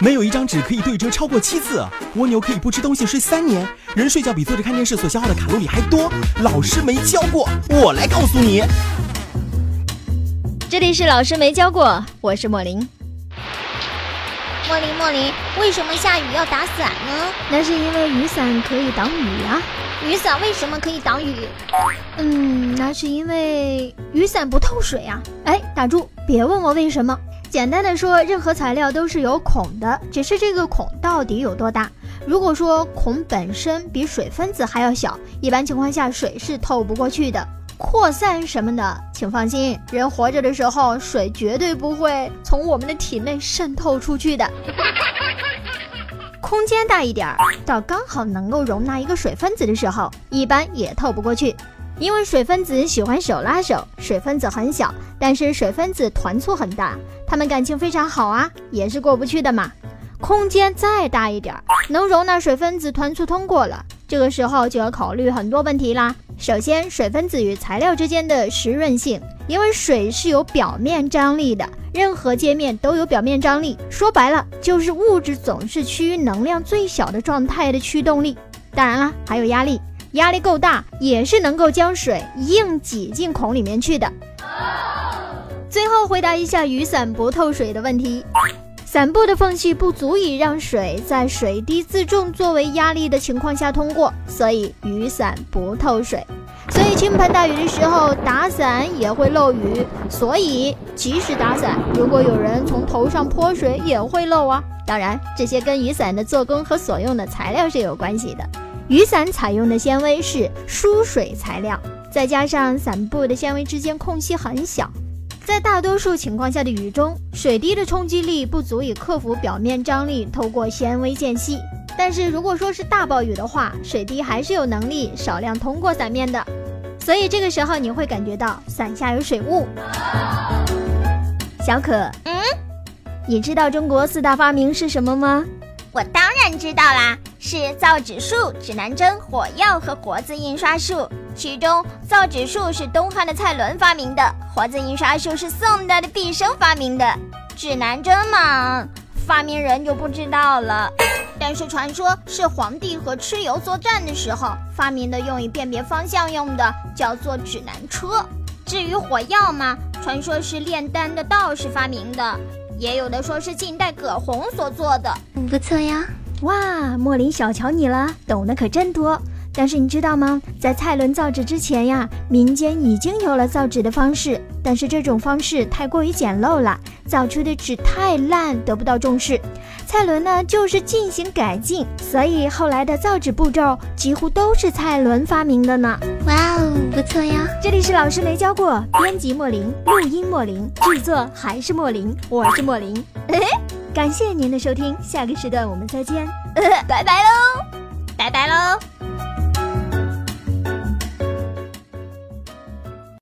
没有一张纸可以对折超过七次。蜗牛可以不吃东西睡三年。人睡觉比坐着看电视所消耗的卡路里还多。老师没教过，我来告诉你。这里是老师没教过，我是莫林。莫林莫林，为什么下雨要打伞呢？那是因为雨伞可以挡雨呀。雨伞为什么可以挡雨？嗯，那是因为雨伞不透水啊。哎，打住，别问我为什么。简单的说，任何材料都是有孔的，只是这个孔到底有多大。如果说孔本身比水分子还要小，一般情况下水是透不过去的。扩散什么的，请放心，人活着的时候，水绝对不会从我们的体内渗透出去的。空间大一点儿，到刚好能够容纳一个水分子的时候，一般也透不过去，因为水分子喜欢手拉手，水分子很小，但是水分子团簇很大，他们感情非常好啊，也是过不去的嘛。空间再大一点，能容纳水分子团簇通过了，这个时候就要考虑很多问题啦。首先，水分子与材料之间的湿润性，因为水是有表面张力的，任何界面都有表面张力。说白了，就是物质总是趋于能量最小的状态的驱动力。当然了，还有压力，压力够大也是能够将水硬挤进孔里面去的。最后回答一下雨伞不透水的问题。伞布的缝隙不足以让水在水滴自重作为压力的情况下通过，所以雨伞不透水。所以倾盆大雨的时候打伞也会漏雨，所以即使打伞，如果有人从头上泼水也会漏啊。当然，这些跟雨伞的做工和所用的材料是有关系的。雨伞采用的纤维是疏水材料，再加上伞布的纤维之间空隙很小。在大多数情况下的雨中，水滴的冲击力不足以克服表面张力，透过纤维间隙。但是如果说是大暴雨的话，水滴还是有能力少量通过伞面的，所以这个时候你会感觉到伞下有水雾。小可，嗯，你知道中国四大发明是什么吗？我当然知道啦，是造纸术、指南针、火药和活字印刷术。其中，造纸术是东汉的蔡伦发明的，活字印刷术是宋代的毕生发明的，指南针嘛，发明人就不知道了。但是传说是皇帝和蚩尤作战的时候发明的，用以辨别方向用的，叫做指南车。至于火药嘛，传说是炼丹的道士发明的，也有的说是近代葛洪所做的。不错呀，哇，莫林小瞧你了，懂得可真多。但是你知道吗？在蔡伦造纸之前呀，民间已经有了造纸的方式，但是这种方式太过于简陋了，造出的纸太烂，得不到重视。蔡伦呢，就是进行改进，所以后来的造纸步骤几乎都是蔡伦发明的呢。哇哦，不错呀！这里是老师没教过，编辑莫林，录音莫林，制作还是莫林，我是莫林。感谢您的收听，下个时段我们再见，拜拜喽。